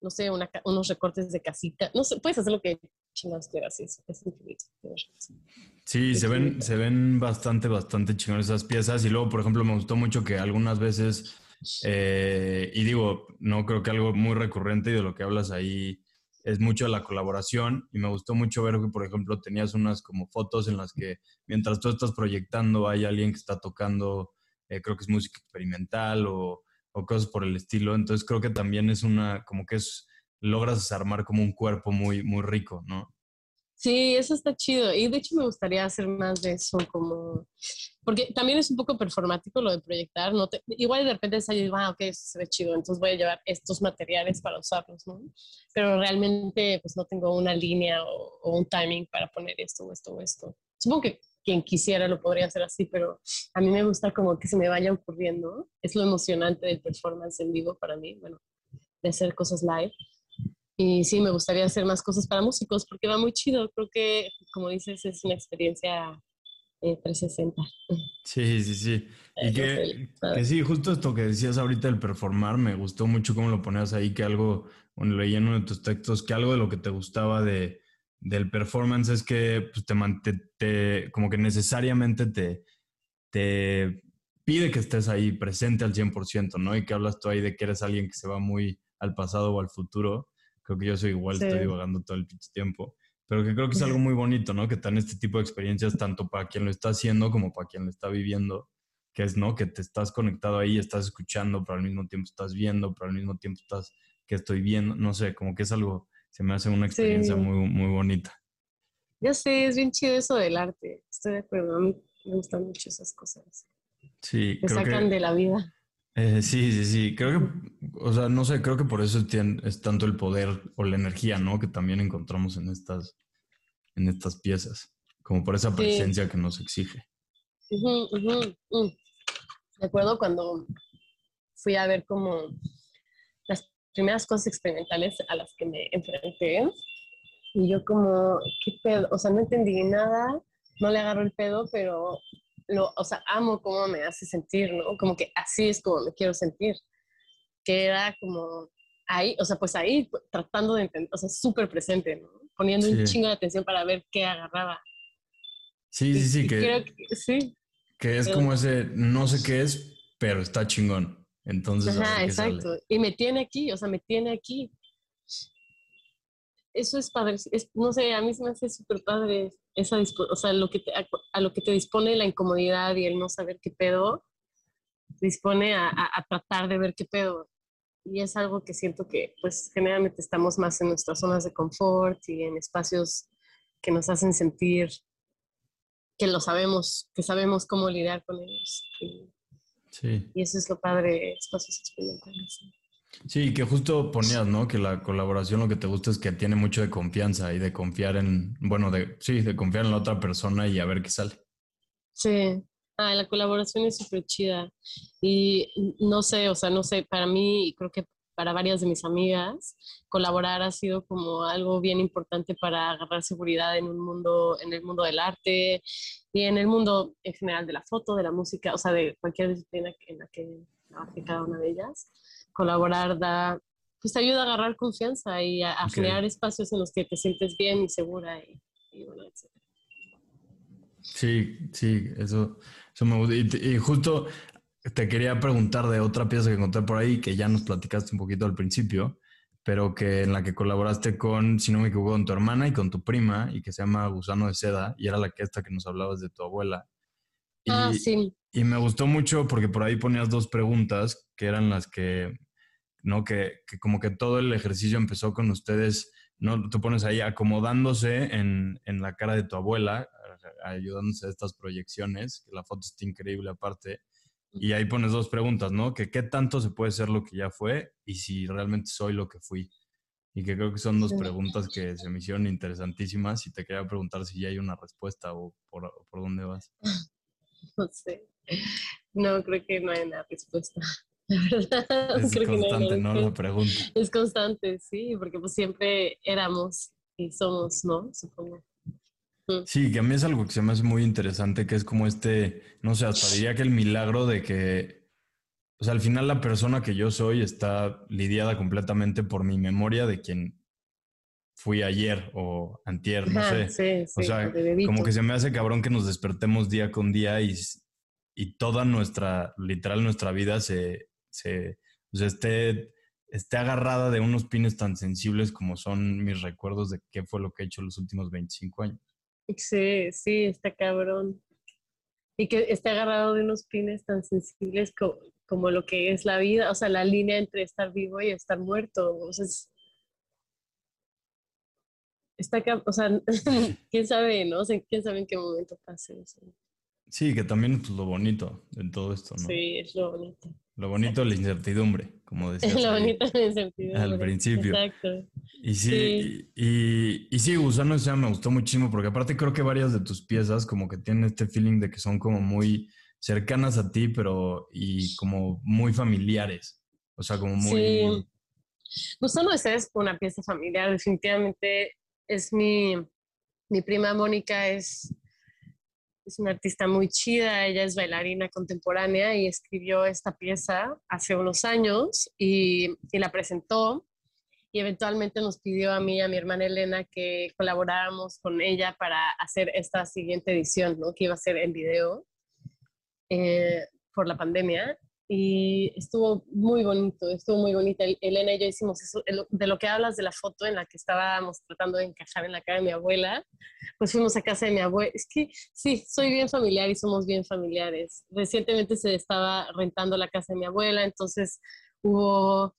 no sé, una, unos recortes de casita, no sé, puedes hacer lo que chingados quieras, es, es infinito. Sí, se ven, se ven bastante, bastante chingones esas piezas y luego, por ejemplo, me gustó mucho que algunas veces, eh, y digo, no creo que algo muy recurrente y de lo que hablas ahí es mucho la colaboración y me gustó mucho ver que, por ejemplo, tenías unas como fotos en las que mientras tú estás proyectando hay alguien que está tocando, eh, creo que es música experimental o, cosas por el estilo. Entonces creo que también es una, como que es, logras armar como un cuerpo muy, muy rico, ¿no? Sí, eso está chido. Y de hecho me gustaría hacer más de eso, como... Porque también es un poco performático lo de proyectar. No Igual de repente es ahí, ah, ok, eso se ve chido, entonces voy a llevar estos materiales para usarlos, ¿no? Pero realmente pues no tengo una línea o, o un timing para poner esto o esto o esto. Supongo que quien quisiera lo podría hacer así, pero a mí me gusta como que se me vaya ocurriendo. Es lo emocionante del performance en vivo para mí, bueno, de hacer cosas live. Y sí, me gustaría hacer más cosas para músicos porque va muy chido. Creo que, como dices, es una experiencia 360. Eh, sí, sí, sí. [LAUGHS] Y que, que, sí, justo esto que decías ahorita del performar, me gustó mucho cómo lo ponías ahí, que algo, bueno, leí en uno de tus textos, que algo de lo que te gustaba de, del performance es que pues, te, te, como que necesariamente te, te pide que estés ahí presente al 100%, ¿no? Y que hablas tú ahí de que eres alguien que se va muy al pasado o al futuro Creo que yo soy igual, estoy divagando todo el tiempo. Pero que creo que es algo muy bonito, ¿no? Que dan este tipo de experiencias tanto para quien lo está haciendo como para quien lo está viviendo. Que es, ¿no? Que te estás conectado ahí, estás escuchando, pero al mismo tiempo estás viendo, pero al mismo tiempo estás, que estoy viendo. No sé, como que es algo, se me hace una experiencia muy, muy bonita. Ya sé, es bien chido eso del arte. Estoy de acuerdo. A mí me gustan mucho esas cosas. Sí. Me sacan de la vida. Eh, sí, sí, sí. Creo que, o sea, no sé, creo que por eso es tanto el poder o la energía, ¿no? Que también encontramos en estas, en estas piezas, como por esa presencia que nos exige. Uh acuerdo cuando fui a ver como las primeras cosas experimentales a las que me enfrenté y yo como, ¿qué pedo? O sea, no entendí nada, no le agarro el pedo, pero lo, o sea, amo cómo me hace sentir, ¿no? Como que así es como me quiero sentir. Que era como ahí, o sea, pues ahí tratando de entender, o sea, súper presente, ¿no? Poniendo un chingo de atención para ver qué agarraba. Sí, sí, sí, que, creo que sí. Que es como ese, no sé qué es, pero está chingón. Entonces, Ajá, exacto. Y me tiene aquí, o sea, me tiene aquí eso es padre, no sé, a mí se me hace súper padre esa, o sea, lo que a, lo que te dispone la incomodidad y el no saber qué pedo, dispone a, a, tratar de ver qué pedo. Y es algo que siento que, pues, generalmente estamos más en nuestras zonas de confort y en espacios que nos hacen sentir que lo sabemos, que sabemos cómo lidiar con ellos. Y, sí. y eso es lo padre, espacios experimentales. Sí, que justo ponías, ¿no? Que la colaboración lo que te gusta es que tiene mucho de confianza y de confiar en, bueno, de, sí, de confiar en la otra persona y a ver qué sale. Sí, ah, la colaboración es súper chida. Y no sé, o sea, no sé, para mí, creo que para varias de mis amigas, colaborar ha sido como algo bien importante para agarrar seguridad en un mundo, en el mundo del arte y en el mundo en general de la foto, de la música, o sea, de cualquier disciplina en la que trabaje cada una de ellas. Colaborar da, pues te ayuda a agarrar confianza y a, crear espacios en los que te sientes bien y segura y, bueno, etc. Sí, sí, eso, eso me gusta. y, justo te quería preguntar de otra pieza que encontré por ahí, que ya nos platicaste un poquito al principio, pero que en la que colaboraste con, si no me equivoco, con tu hermana y con tu prima, y que se llama Gusano de Seda, y era la que esta que nos hablabas de tu abuela. Y, ah, sí. Y me gustó mucho porque por ahí ponías dos preguntas, que eran las que, ¿no? Que, que como que todo el ejercicio empezó con ustedes, ¿no? Tú pones ahí acomodándose en, en la cara de tu abuela, ayudándose a estas proyecciones, que la foto está increíble aparte y ahí pones dos preguntas, ¿no? Que qué tanto se puede ser lo que ya fue y si realmente soy lo que fui. Y que creo que son dos preguntas que se me hicieron interesantísimas y te quería preguntar si ya hay una respuesta o por, por dónde vas. [LAUGHS] No sé. No, creo que no hay una respuesta. [LAUGHS] Es constante, no, La pregunta. Es constante, sí, porque pues siempre éramos y somos, ¿no? Supongo. Sí, que a mí es algo que se me hace muy interesante, que es como este, no sé, hasta diría que el milagro de que, o sea, al final la persona que yo soy está lidiada completamente por mi memoria de quien fui ayer o antier, no sé. Sí, sí, o sea, como que se me hace cabrón que nos despertemos día con día y, y toda nuestra, literal, nuestra vida se, se esté, esté agarrada de unos pines tan sensibles como son mis recuerdos de qué fue lo que he hecho los últimos 25 años. Sí, sí, está cabrón. Y que esté agarrado de unos pines tan sensibles como, lo que es la vida, o sea, la línea entre estar vivo y estar muerto. O sea, está, o sea, [LAUGHS] quién sabe, ¿no? O sea, quién sabe en qué momento pase eso. Sí, que también es lo bonito de todo esto, ¿no? Sí, es lo bonito. Lo bonito de la incertidumbre, como [LAUGHS] decías. lo bonito de la incertidumbre. Al principio. Exacto. Y sí, Y, y, sí, Gusano sea, me gustó muchísimo porque aparte creo que varias de tus piezas como que tienen este feeling de que son como muy cercanas a ti, pero y como muy familiares. O sea, como muy... Sí. Gusano es una pieza familiar, definitivamente es mi, mi prima Mónica, es es una artista muy chida, ella es bailarina contemporánea y escribió esta pieza hace unos años y, la presentó y eventualmente nos pidió a mí y a mi hermana Elena que colaboráramos con ella para hacer esta siguiente edición, ¿no? que iba a ser en video eh, por la pandemia y estuvo muy bonito, estuvo muy bonita. Elena y yo hicimos eso, de lo que hablas de la foto en la que estábamos tratando de encajar en la cara de mi abuela, pues fuimos a casa de mi abuela. Es que sí, soy bien familiar y somos bien familiares. Recientemente se estaba rentando la casa de mi abuela, entonces hubo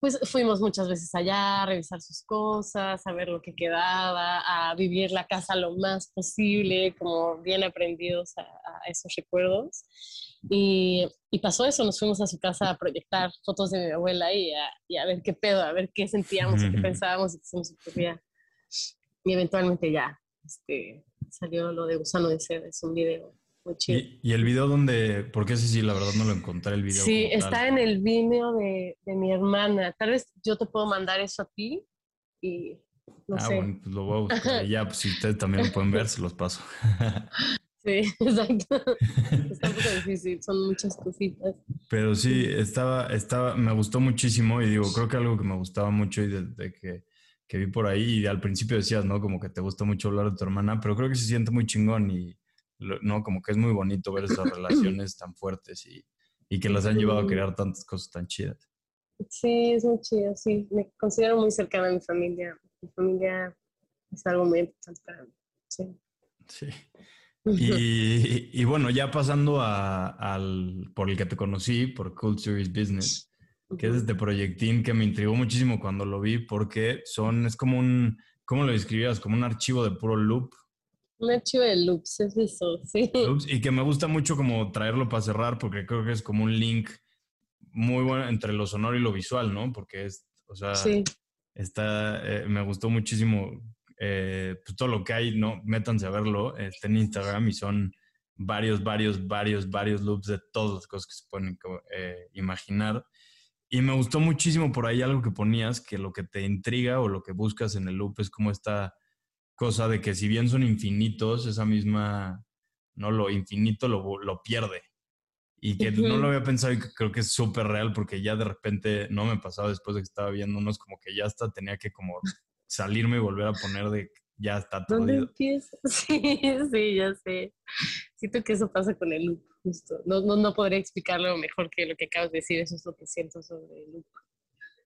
pues fuimos muchas veces allá a revisar sus cosas, a ver lo que quedaba, a vivir la casa lo más posible, como bien aprendidos a, esos recuerdos. Y, y, pasó eso, nos fuimos a su casa a proyectar fotos de mi abuela y a, y a ver qué pedo, a ver qué sentíamos y qué pensábamos y qué se nos ocurría. Y eventualmente ya este, salió lo de Gusano de Seda, es un video ¿Y, el video donde, porque ese sí, la verdad no lo encontré el video. Sí, está en el Vimeo de, de, mi hermana. Tal vez yo te puedo mandar eso a ti y no ah, bueno, pues lo voy a [LAUGHS] buscar. ya, pues si ustedes también lo pueden ver, se los paso. [LAUGHS] sí, [LAUGHS] exacto. Está un poco difícil, son muchas cositas. Pero sí, estaba, estaba, me gustó muchísimo y digo, creo que algo que me gustaba mucho y desde que, que vi por ahí, y al principio decías, ¿no? Como que te gusta mucho hablar de tu hermana, pero creo que se siente muy chingón y ¿no? Como que es muy bonito ver esas [CLEARS THROAT] relaciones tan fuertes y, que las han llevado a crear tantas cosas tan chidas. Sí, es muy chido, sí. Me considero muy cercana a mi familia. Mi familia es algo muy importante para mí. Sí. Sí. [LAUGHS] Y, bueno, ya pasando al, por el que te conocí, por Cold Series Business, que es este proyectín que me intrigó muchísimo cuando lo vi, porque son, es como un, ¿cómo lo describías? Como un archivo de puro loop un archivo de loops, es eso, sí. y que me gusta mucho como traerlo para cerrar porque creo que es como un link muy bueno entre lo sonoro y lo visual, ¿no? Porque es, o sea, está, eh, me gustó muchísimo eh, pues todo lo que hay, ¿no? Métanse a verlo, está en Instagram y son varios, varios, varios, varios loops de todas las cosas que se pueden eh, imaginar. Y me gustó muchísimo por ahí algo que ponías, que lo que te intriga o lo que buscas en el loop es como esta cosa de que si bien son infinitos, esa misma, ¿no? Lo infinito lo, lo pierde. Y que no lo había pensado y creo que es súper real porque ya de repente no me pasaba después de que estaba viendo unos como que ya hasta tenía que como salirme y volver a poner de ya está todo. ¿Dónde empieza? [LAUGHS] Sí, sí, ya sé. Siento que eso pasa con el loop, justo. No, no, no podría explicarlo mejor que lo que acabas de decir, eso es lo que siento sobre el loop.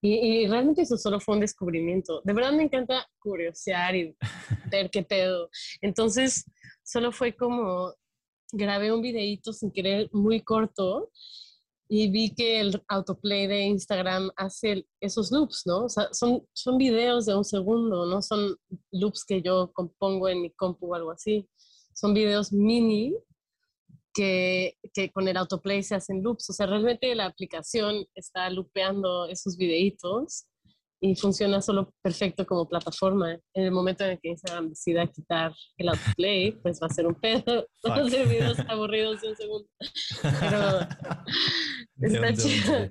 Y, y, realmente eso solo fue un descubrimiento. De verdad me encanta curiosear y [LAUGHS] ver qué pedo. Entonces, solo fue como grabé un videíto sin querer muy corto y vi que el autoplay de Instagram hace esos loops, ¿no? O sea, son, son videos de un segundo, no son loops que yo compongo en mi compu o algo así. Son videos mini que, que con el autoplay se hacen loops. O sea, realmente la aplicación está loopeando esos videitos y funciona solo perfecto como plataforma. En el momento en el que Instagram decida quitar el autoplay, [LAUGHS] pues va a ser un pedo. Van a ser videos aburridos de un segundo. [LAUGHS] Pero está chido.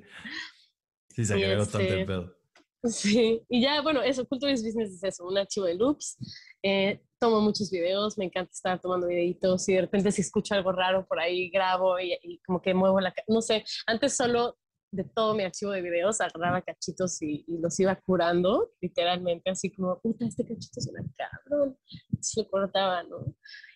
Sí, se agregó bastante el este, pedo. Sí, y ya, bueno, eso, Culturis Business es eso, un archivo de loops. Eh, tomo muchos videos, me encanta estar tomando videitos y de repente si escucho algo raro por ahí grabo y, como que muevo la... No sé, antes solo de todo mi archivo de videos, agarraba cachitos y, los iba curando, literalmente, así como, puta, este cachito es una cabrón. Se lo cortaba, ¿no?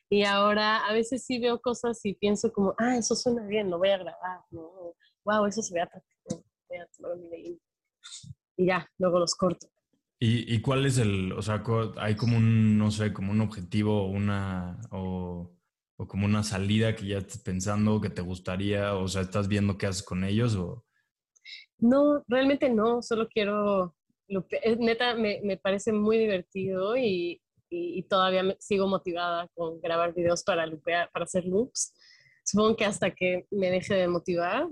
Y ahora a veces sí veo cosas y pienso como, ah, eso suena bien, lo voy a grabar, ¿no? Wow, eso se ve atractivo, voy a tomar un video. Y ya, luego los corto. ¿Y, ¿Y, cuál es el, o sea, hay como un, no sé, como un objetivo o una, o, o como una salida que ya estés pensando que te gustaría, o sea, estás viendo qué haces con ellos o... No, realmente no, solo quiero, eh, neta, me, me parece muy divertido y, y, todavía me, sigo motivada con grabar videos para, lupear, para hacer loops. Supongo que hasta que me deje de motivar,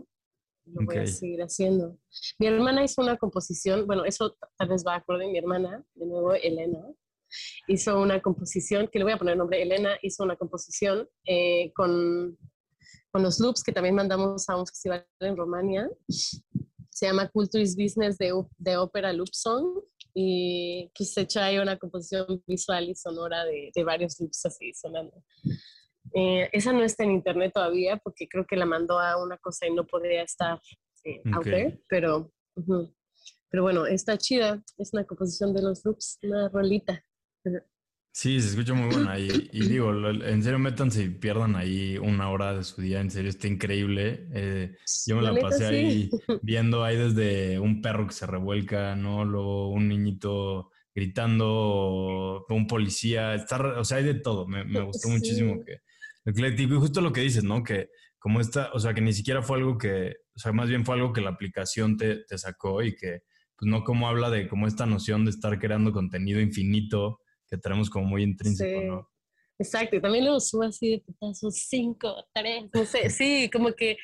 lo voy a seguir haciendo. Mi hermana hizo una composición, bueno, eso tal vez va a acordar, mi hermana, de nuevo Elena, hizo una composición, que le voy a poner el nombre, Elena hizo una composición eh, con, con los loops que también mandamos a un festival en Romania se llama Culturis Business de, de ópera Loop Song y pues se echa ahí una composición visual y sonora de, de varios loops así sonando. Eh, esa no está en internet todavía porque creo que la mandó a una cosa y no podría estar eh, out there, pero, pero bueno, está chida. Es una composición de los loops, una rolita. Sí, se escucha muy buena. Y, digo, en serio, métanse y pierdan ahí una hora de su día. En serio, está increíble. Eh, yo me la, pasé ahí [LAUGHS] viendo ahí desde un perro que se revuelca, ¿no? Luego un niñito gritando, un policía. Está, o sea, hay de todo. Me, gustó muchísimo que Y justo lo que dices, ¿no? Que como esta, o sea, que ni siquiera fue algo que, o sea, más bien fue algo que la aplicación te, te sacó y que, pues no como habla de como esta noción de estar creando contenido infinito que tenemos como muy intrínseco, ¿no? Exacto, y también lo subo así de putazos, cinco, tres, no sé, sí, como que,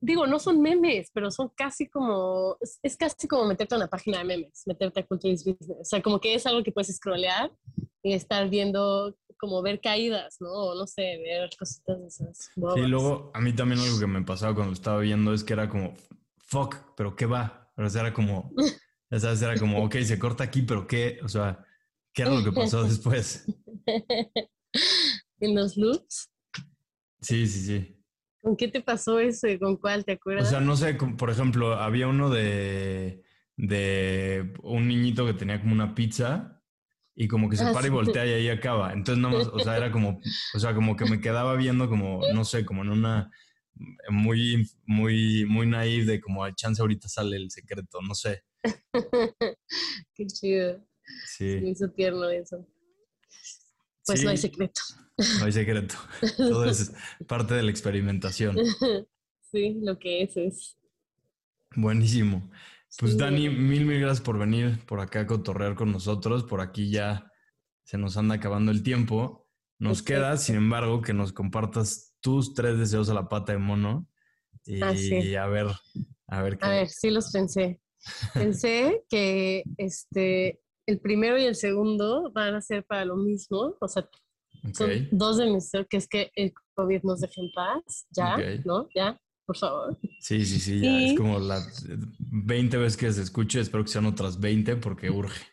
digo, no son memes, pero son casi como, es, casi como meterte a una página de memes, meterte a Culturis Business, o sea, como que es algo que puedes scrollear y estar viendo, como ver caídas, ¿no? O no sé, ver cositas de esas. Sí, luego a mí también algo que me pasaba cuando estaba viendo es que era como, fuck, pero ¿qué va? O sea, era como... Esa era como, ok, se corta aquí, pero ¿qué? O sea, ¿qué era lo que pasó después? [LAUGHS] ¿En los loops? Sí, sí, sí. ¿Con qué te pasó ese? ¿Con cuál te acuerdas? O sea, no sé, por ejemplo, había uno de, de un niñito que tenía como una pizza y como que se ah, para y voltea y ahí acaba. Entonces, nada más, o sea, era como, o sea, como que me quedaba viendo como, no sé, como en una muy, muy, muy naive de como al chance ahorita sale el secreto, no sé. [LAUGHS] Qué chido. Sí. Me hizo tierno eso. Pues no hay secreto. No hay secreto. Todo es parte de la experimentación. [LAUGHS] Sí, lo que es es. Buenísimo. Pues Dani, mil, mil gracias por venir por acá a cotorrear con nosotros. Por aquí ya se nos anda acabando el tiempo. Nos queda, sin embargo, que nos compartas tus tres deseos a la pata de mono Y a ver, a ver qué. A ver, sí los pensé. [LAUGHS] Pensé que este, el primero y el segundo van a ser para lo mismo, o sea, son dos de mis, que es que el COVID nos deje en paz, ya, ¿no? Ya, por favor. Sí, sí, sí, ya es como las 20 veces que se escuche, espero que sean otras 20 porque urge.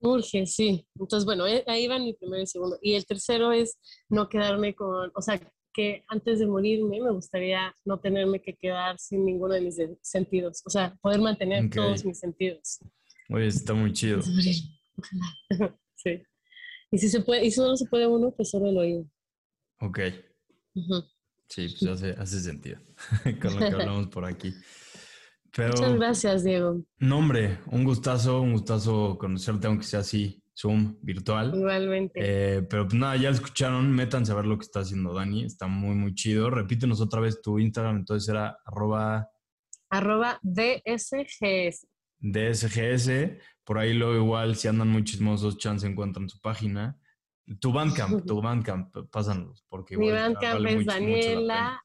Urge, sí. Entonces, bueno, eh, ahí van mi primero y segundo. Y el tercero es no quedarme con, o sea, que antes de morirme me gustaría no tenerme que quedar sin ninguno de mis sentidos, o sea, poder mantener todos mis sentidos. Oye, está muy chido. [LAUGHS] sí. Y si se puede, y solo se puede uno, pues solo el oído. Ok. Sí, pues hace, hace sentido [LAUGHS] con lo que hablamos por aquí. Muchas gracias, Diego. No, hombre, un gustazo, un gustazo conocerte, aunque sea así, Zoom, virtual. Igualmente. Eh, pero pues nada, ya lo escucharon, métanse a ver lo que está haciendo Dani, está muy, muy chido. Repítenos otra vez tu Instagram, entonces era arroba... Arroba DSGS. DSGS, por ahí luego igual, si andan muy chismosos, chance encuentran su página. Tu Bandcamp, [LAUGHS] tu Bandcamp, pásanos, porque Mi Bandcamp es Daniela,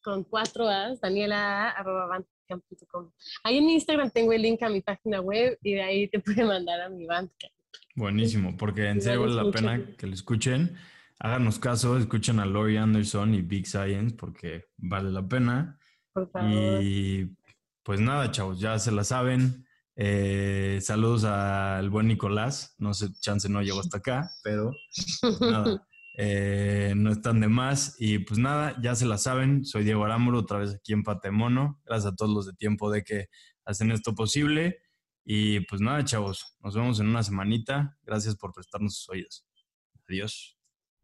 con cuatro A's, Daniela, arroba bandcamp.com. Ahí en Instagram tengo el link a mi página web y de ahí te puede mandar a mi Bandcamp. Buenísimo, porque en serio vale la pena que lo escuchen. Háganos caso, escuchen a Lori Anderson y Big Science porque vale la pena. Por favor. Y pues nada, chavos, ya se la saben. Eh, saludos al buen Nicolás. No sé, chance no llegó hasta acá, pero nada, [LAUGHS] eh, no están de más. Y pues nada, ya se la saben. Soy Diego Arámburo, otra vez aquí en Patemono. Gracias a todos los de tiempo de que hacen esto posible. Y pues nada, chavos, nos vemos en una semanita. Gracias por prestarnos sus oídos. Adiós.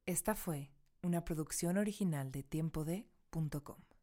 Esta fue una producción original de tiempode.com.